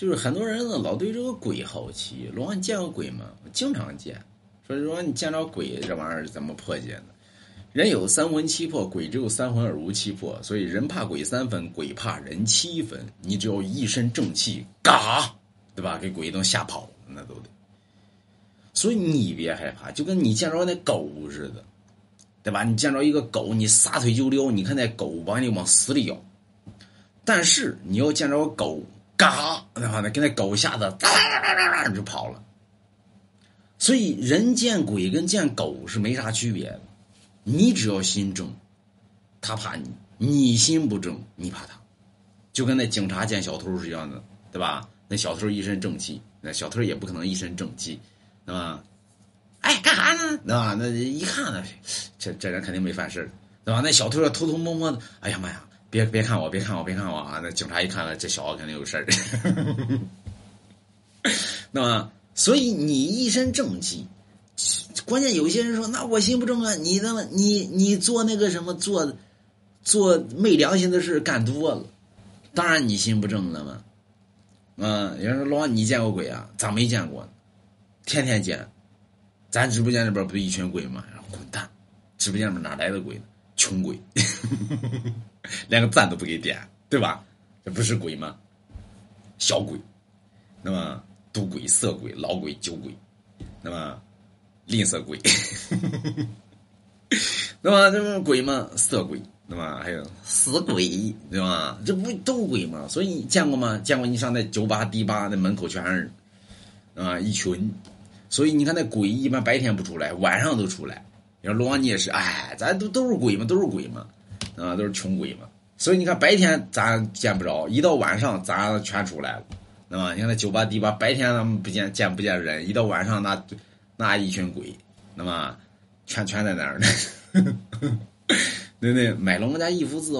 就是很多人呢老对这个鬼好奇，老你见过鬼吗？我经常见。说如果你见着鬼，这玩意儿怎么破解呢？人有三魂七魄，鬼只有三魂而无七魄，所以人怕鬼三分，鬼怕人七分。你只要一身正气，嘎，对吧？给鬼都吓跑，那都得。所以你别害怕，就跟你见着那狗似的，对吧？你见着一个狗，你撒腿就撩，你看那狗把你往死里咬。但是你要见着狗。嘎，对吧？那跟那狗吓得哒哒哒哒哒就跑了。所以人见鬼跟见狗是没啥区别的。你只要心正，他怕你；你心不正，你怕他。就跟那警察见小偷是一样的，对吧？那小偷一身正气，那小偷也不可能一身正气，对吧？哎，干啥呢？对吧？那一看呢，这这人肯定没犯事对吧？那小偷要偷偷摸摸的，哎呀妈呀！别别看我，别看我，别看我啊！那警察一看了，这小子肯定有事儿。那么，所以你一身正气，关键有些人说，那我心不正啊！你那么你你做那个什么做做昧良心的事干多了，当然你心不正了嘛。嗯，有人说老王你见过鬼啊？咋没见过？天天见，咱直播间里边不就一群鬼吗？滚蛋！直播间里面哪来的鬼？穷鬼。连个赞都不给点，对吧？这不是鬼吗？小鬼，那么赌鬼、色鬼、老鬼、酒鬼，那么吝啬鬼，那么这么鬼吗？色鬼，那么还有死鬼，对吧？这不都鬼吗？所以见过吗？见过？你上那酒吧、迪吧，那门口全是啊一群，所以你看那鬼一般白天不出来，晚上都出来。你说龙王你也是，哎，咱都都是鬼嘛，都是鬼嘛。啊，都是穷鬼嘛，所以你看白天咱见不着，一到晚上咱全出来了，那么你看那酒吧、迪吧，白天咱们不见见不见人，一到晚上那那一群鬼，那么全全在那儿呢。那那买龙家一幅字。